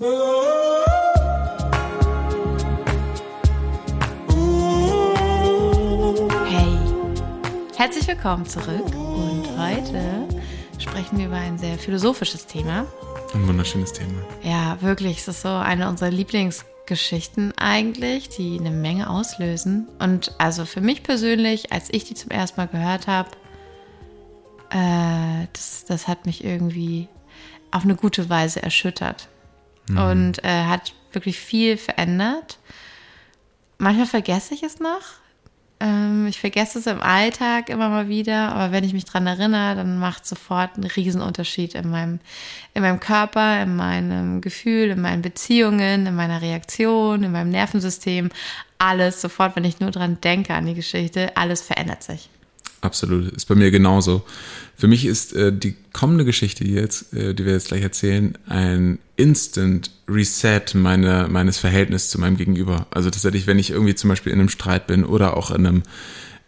Hey, herzlich willkommen zurück und heute sprechen wir über ein sehr philosophisches Thema. Ein wunderschönes Thema. Ja, wirklich, es ist so eine unserer Lieblingsgeschichten eigentlich, die eine Menge auslösen. Und also für mich persönlich, als ich die zum ersten Mal gehört habe, äh, das, das hat mich irgendwie auf eine gute Weise erschüttert mhm. und äh, hat wirklich viel verändert. Manchmal vergesse ich es noch. Ähm, ich vergesse es im Alltag immer mal wieder, aber wenn ich mich dran erinnere, dann macht sofort einen Riesenunterschied in meinem, in meinem Körper, in meinem Gefühl, in meinen Beziehungen, in meiner Reaktion, in meinem Nervensystem. Alles sofort, wenn ich nur dran denke an die Geschichte, alles verändert sich. Absolut, ist bei mir genauso. Für mich ist äh, die kommende Geschichte jetzt, äh, die wir jetzt gleich erzählen, ein Instant Reset meine, meines Verhältnisses zu meinem Gegenüber. Also tatsächlich, wenn ich irgendwie zum Beispiel in einem Streit bin oder auch in einem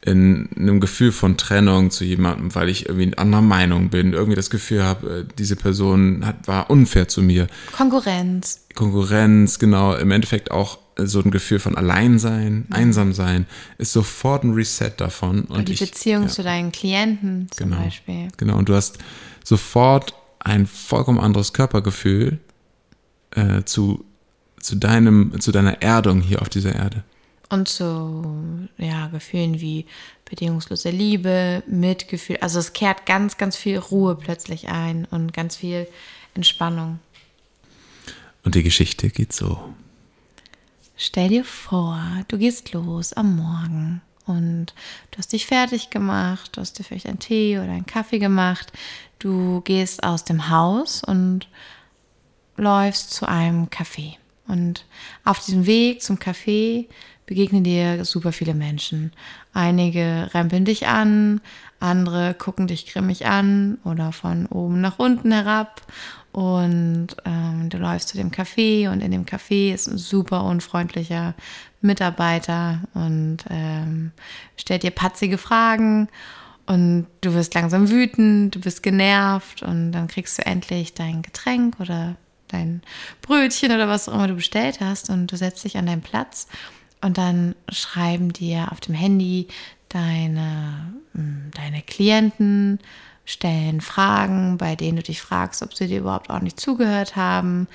in einem Gefühl von Trennung zu jemandem, weil ich irgendwie anderer Meinung bin, irgendwie das Gefühl habe, äh, diese Person hat, war unfair zu mir. Konkurrenz. Konkurrenz, genau. Im Endeffekt auch so ein Gefühl von Alleinsein, mhm. Einsamsein, ist sofort ein Reset davon. Und, und die ich, Beziehung ja. zu deinen Klienten zum genau, Beispiel. Genau, und du hast sofort ein vollkommen anderes Körpergefühl äh, zu, zu, deinem, zu deiner Erdung hier auf dieser Erde. Und zu ja, Gefühlen wie bedingungslose Liebe, Mitgefühl. Also es kehrt ganz, ganz viel Ruhe plötzlich ein und ganz viel Entspannung. Und die Geschichte geht so. Stell dir vor, du gehst los am Morgen und du hast dich fertig gemacht, du hast dir vielleicht einen Tee oder einen Kaffee gemacht. Du gehst aus dem Haus und läufst zu einem Café. Und auf diesem Weg zum Café begegnen dir super viele Menschen. Einige rempeln dich an, andere gucken dich grimmig an oder von oben nach unten herab und ähm, du läufst zu dem Café und in dem Café ist ein super unfreundlicher Mitarbeiter und ähm, stellt dir patzige Fragen und du wirst langsam wütend, du bist genervt und dann kriegst du endlich dein Getränk oder dein Brötchen oder was auch immer du bestellt hast und du setzt dich an deinen Platz und dann schreiben dir auf dem Handy deine, hm, deine Klienten, stellen Fragen, bei denen du dich fragst, ob sie dir überhaupt nicht zugehört haben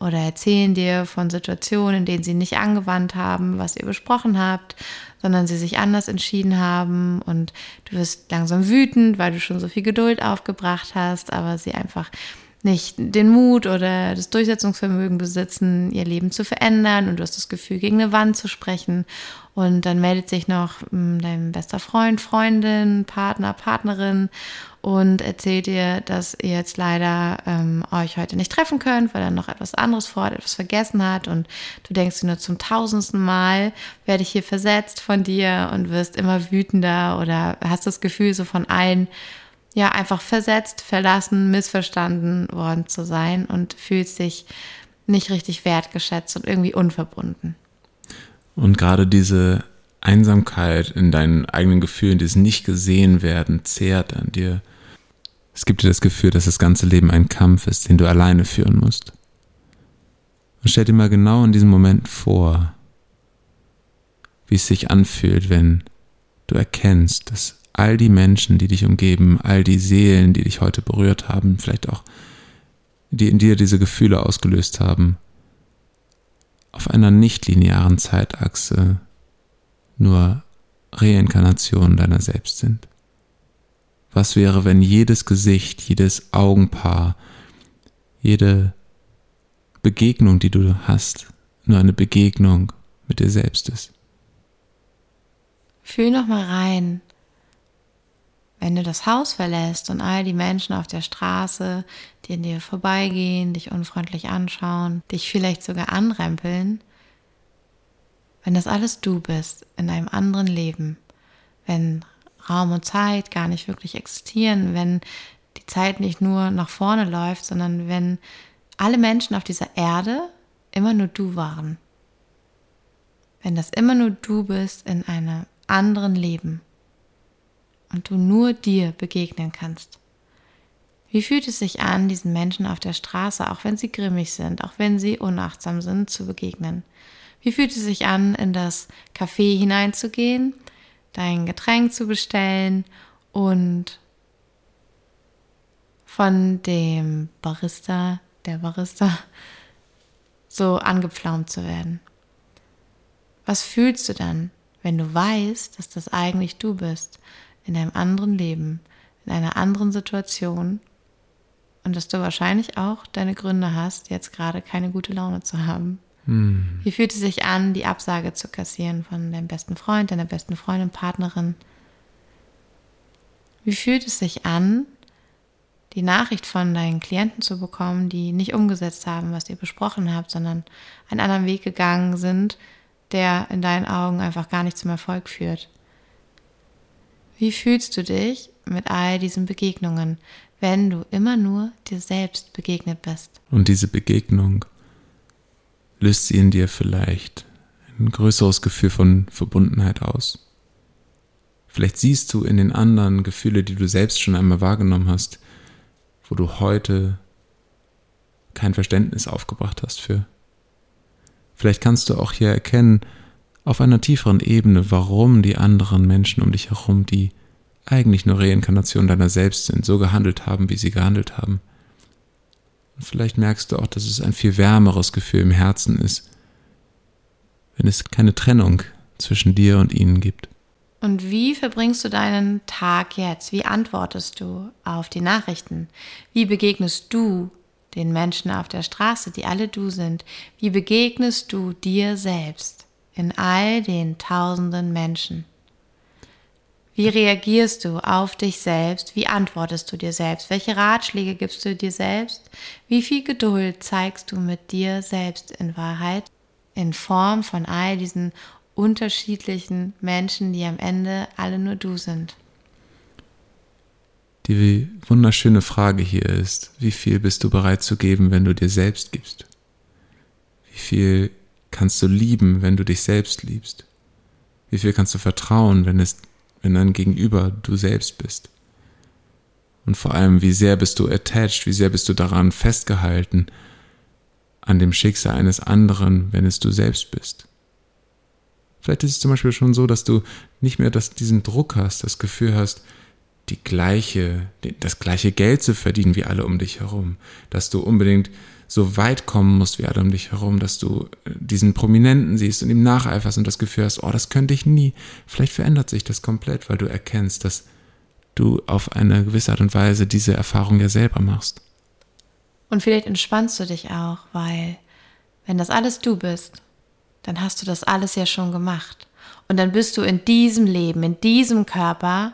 oder erzählen dir von Situationen, in denen sie nicht angewandt haben, was ihr besprochen habt, sondern sie sich anders entschieden haben. Und du wirst langsam wütend, weil du schon so viel Geduld aufgebracht hast, aber sie einfach nicht den Mut oder das Durchsetzungsvermögen besitzen, ihr Leben zu verändern und du hast das Gefühl, gegen eine Wand zu sprechen. Und dann meldet sich noch hm, dein bester Freund, Freundin, Partner, Partnerin und erzählt dir, dass ihr jetzt leider ähm, euch heute nicht treffen könnt, weil er noch etwas anderes vorhat, etwas vergessen hat und du denkst dir nur zum tausendsten Mal werde ich hier versetzt von dir und wirst immer wütender oder hast das Gefühl so von allen ja einfach versetzt, verlassen, missverstanden worden zu sein und fühlst dich nicht richtig wertgeschätzt und irgendwie unverbunden. Und gerade diese Einsamkeit in deinen eigenen Gefühlen, dieses nicht gesehen werden, zehrt an dir. Es gibt dir das Gefühl, dass das ganze Leben ein Kampf ist, den du alleine führen musst. Und stell dir mal genau in diesem Moment vor, wie es sich anfühlt, wenn du erkennst, dass all die Menschen, die dich umgeben, all die Seelen, die dich heute berührt haben, vielleicht auch, die in dir diese Gefühle ausgelöst haben, auf einer nichtlinearen Zeitachse nur Reinkarnationen deiner selbst sind? Was wäre, wenn jedes Gesicht, jedes Augenpaar, jede Begegnung, die du hast, nur eine Begegnung mit dir selbst ist? Fühl noch mal rein, wenn du das Haus verlässt und all die Menschen auf der Straße, die an dir vorbeigehen, dich unfreundlich anschauen, dich vielleicht sogar anrempeln, wenn das alles du bist in einem anderen Leben, wenn Raum und Zeit gar nicht wirklich existieren, wenn die Zeit nicht nur nach vorne läuft, sondern wenn alle Menschen auf dieser Erde immer nur du waren. Wenn das immer nur du bist in einem anderen Leben und du nur dir begegnen kannst. Wie fühlt es sich an, diesen Menschen auf der Straße, auch wenn sie grimmig sind, auch wenn sie unachtsam sind, zu begegnen? Wie fühlt es sich an, in das Café hineinzugehen, dein Getränk zu bestellen und von dem Barista, der Barista, so angepflaumt zu werden? Was fühlst du dann, wenn du weißt, dass das eigentlich du bist, in einem anderen Leben, in einer anderen Situation und dass du wahrscheinlich auch deine Gründe hast, jetzt gerade keine gute Laune zu haben. Hm. Wie fühlt es sich an, die Absage zu kassieren von deinem besten Freund, deiner besten Freundin, Partnerin? Wie fühlt es sich an, die Nachricht von deinen Klienten zu bekommen, die nicht umgesetzt haben, was ihr besprochen habt, sondern einen anderen Weg gegangen sind, der in deinen Augen einfach gar nicht zum Erfolg führt? Wie fühlst du dich mit all diesen Begegnungen, wenn du immer nur dir selbst begegnet bist? Und diese Begegnung löst sie in dir vielleicht ein größeres Gefühl von Verbundenheit aus. Vielleicht siehst du in den anderen Gefühle, die du selbst schon einmal wahrgenommen hast, wo du heute kein Verständnis aufgebracht hast für. Vielleicht kannst du auch hier erkennen, auf einer tieferen Ebene, warum die anderen Menschen um dich herum, die eigentlich nur Reinkarnation deiner selbst sind, so gehandelt haben, wie sie gehandelt haben. Und vielleicht merkst du auch, dass es ein viel wärmeres Gefühl im Herzen ist, wenn es keine Trennung zwischen dir und ihnen gibt. Und wie verbringst du deinen Tag jetzt? Wie antwortest du auf die Nachrichten? Wie begegnest du den Menschen auf der Straße, die alle du sind? Wie begegnest du dir selbst in all den tausenden Menschen? Wie reagierst du auf dich selbst? Wie antwortest du dir selbst? Welche Ratschläge gibst du dir selbst? Wie viel Geduld zeigst du mit dir selbst in Wahrheit? In Form von all diesen unterschiedlichen Menschen, die am Ende alle nur du sind. Die wunderschöne Frage hier ist, wie viel bist du bereit zu geben, wenn du dir selbst gibst? Wie viel kannst du lieben, wenn du dich selbst liebst? Wie viel kannst du vertrauen, wenn es wenn dein Gegenüber du selbst bist. Und vor allem, wie sehr bist du attached, wie sehr bist du daran festgehalten, an dem Schicksal eines anderen, wenn es du selbst bist. Vielleicht ist es zum Beispiel schon so, dass du nicht mehr das, diesen Druck hast, das Gefühl hast, die gleiche, das gleiche Geld zu verdienen wie alle um dich herum, dass du unbedingt so weit kommen musst wie alle um dich herum, dass du äh, diesen Prominenten siehst und ihm nacheiferst und das Gefühl hast, oh, das könnte ich nie. Vielleicht verändert sich das komplett, weil du erkennst, dass du auf eine gewisse Art und Weise diese Erfahrung ja selber machst. Und vielleicht entspannst du dich auch, weil wenn das alles du bist, dann hast du das alles ja schon gemacht. Und dann bist du in diesem Leben, in diesem Körper,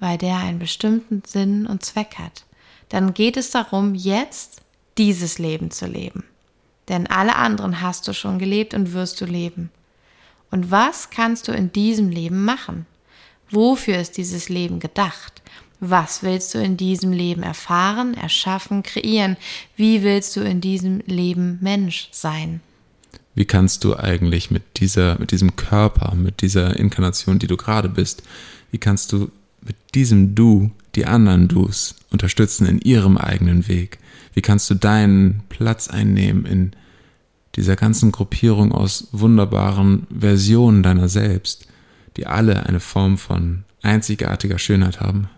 weil der einen bestimmten Sinn und Zweck hat. Dann geht es darum, jetzt dieses Leben zu leben. Denn alle anderen hast du schon gelebt und wirst du leben. Und was kannst du in diesem Leben machen? Wofür ist dieses Leben gedacht? Was willst du in diesem Leben erfahren, erschaffen, kreieren? Wie willst du in diesem Leben Mensch sein? Wie kannst du eigentlich mit dieser, mit diesem Körper, mit dieser Inkarnation, die du gerade bist, wie kannst du mit diesem Du die anderen Dus unterstützen in ihrem eigenen Weg? Wie kannst du deinen Platz einnehmen in dieser ganzen Gruppierung aus wunderbaren Versionen deiner selbst, die alle eine Form von einzigartiger Schönheit haben?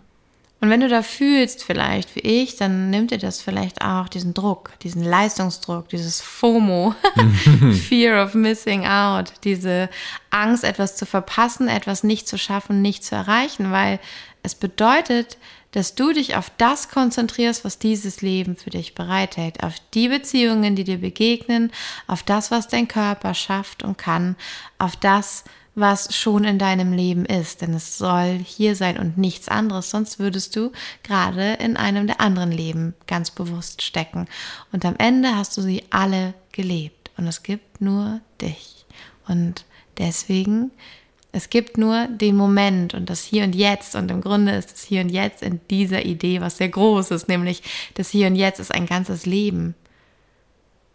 Und wenn du da fühlst, vielleicht wie ich, dann nimmt dir das vielleicht auch diesen Druck, diesen Leistungsdruck, dieses FOMO, Fear of Missing Out, diese Angst, etwas zu verpassen, etwas nicht zu schaffen, nicht zu erreichen, weil es bedeutet, dass du dich auf das konzentrierst, was dieses Leben für dich bereithält, auf die Beziehungen, die dir begegnen, auf das, was dein Körper schafft und kann, auf das, was schon in deinem Leben ist, denn es soll hier sein und nichts anderes, sonst würdest du gerade in einem der anderen Leben ganz bewusst stecken. Und am Ende hast du sie alle gelebt und es gibt nur dich. Und deswegen es gibt nur den Moment und das Hier und Jetzt und im Grunde ist das Hier und Jetzt in dieser Idee was sehr groß ist, nämlich das Hier und Jetzt ist ein ganzes Leben.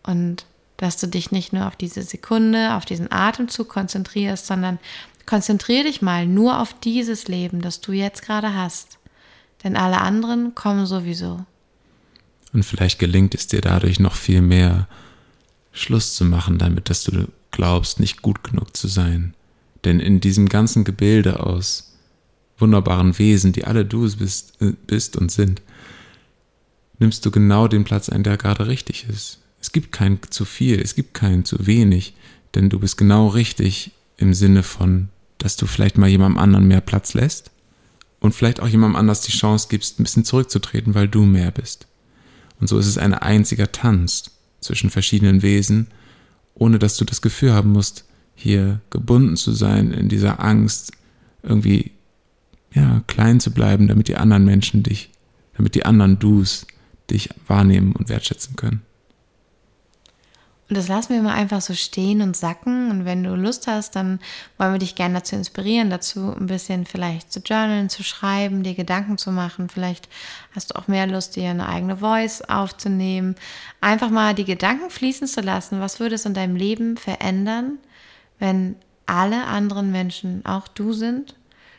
Und dass du dich nicht nur auf diese Sekunde, auf diesen Atemzug konzentrierst, sondern konzentriere dich mal nur auf dieses Leben, das du jetzt gerade hast. Denn alle anderen kommen sowieso. Und vielleicht gelingt es dir dadurch noch viel mehr Schluss zu machen damit, dass du glaubst, nicht gut genug zu sein. Denn in diesem ganzen Gebilde aus wunderbaren Wesen, die alle du bist, äh, bist und sind, nimmst du genau den Platz ein, der gerade richtig ist. Es gibt kein zu viel, es gibt kein zu wenig, denn du bist genau richtig im Sinne von, dass du vielleicht mal jemandem anderen mehr Platz lässt und vielleicht auch jemandem anders die Chance gibst, ein bisschen zurückzutreten, weil du mehr bist. Und so ist es ein einziger Tanz zwischen verschiedenen Wesen, ohne dass du das Gefühl haben musst, hier gebunden zu sein in dieser Angst, irgendwie ja, klein zu bleiben, damit die anderen Menschen dich, damit die anderen Dus dich wahrnehmen und wertschätzen können. Und das lassen wir mal einfach so stehen und sacken. Und wenn du Lust hast, dann wollen wir dich gerne dazu inspirieren, dazu ein bisschen vielleicht zu journalen, zu schreiben, dir Gedanken zu machen. Vielleicht hast du auch mehr Lust, dir eine eigene Voice aufzunehmen. Einfach mal die Gedanken fließen zu lassen. Was würde es in deinem Leben verändern, wenn alle anderen Menschen auch du sind?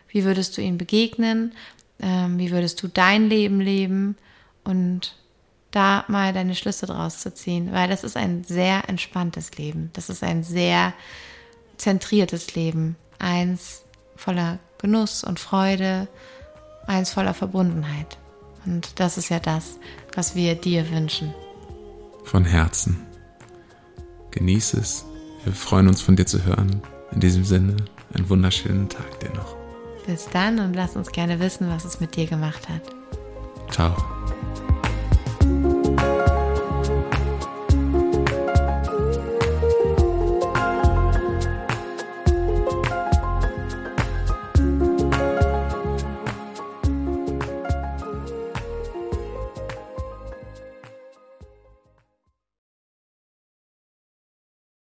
Wie würdest du ihnen begegnen? Ähm, wie würdest du dein Leben leben? Und da mal deine Schlüsse draus zu ziehen, weil das ist ein sehr entspanntes Leben. Das ist ein sehr zentriertes Leben. Eins voller Genuss und Freude, eins voller Verbundenheit. Und das ist ja das, was wir dir wünschen. Von Herzen. Genieß es. Wir freuen uns von dir zu hören. In diesem Sinne, einen wunderschönen Tag dir noch. Bis dann und lass uns gerne wissen, was es mit dir gemacht hat. Ciao.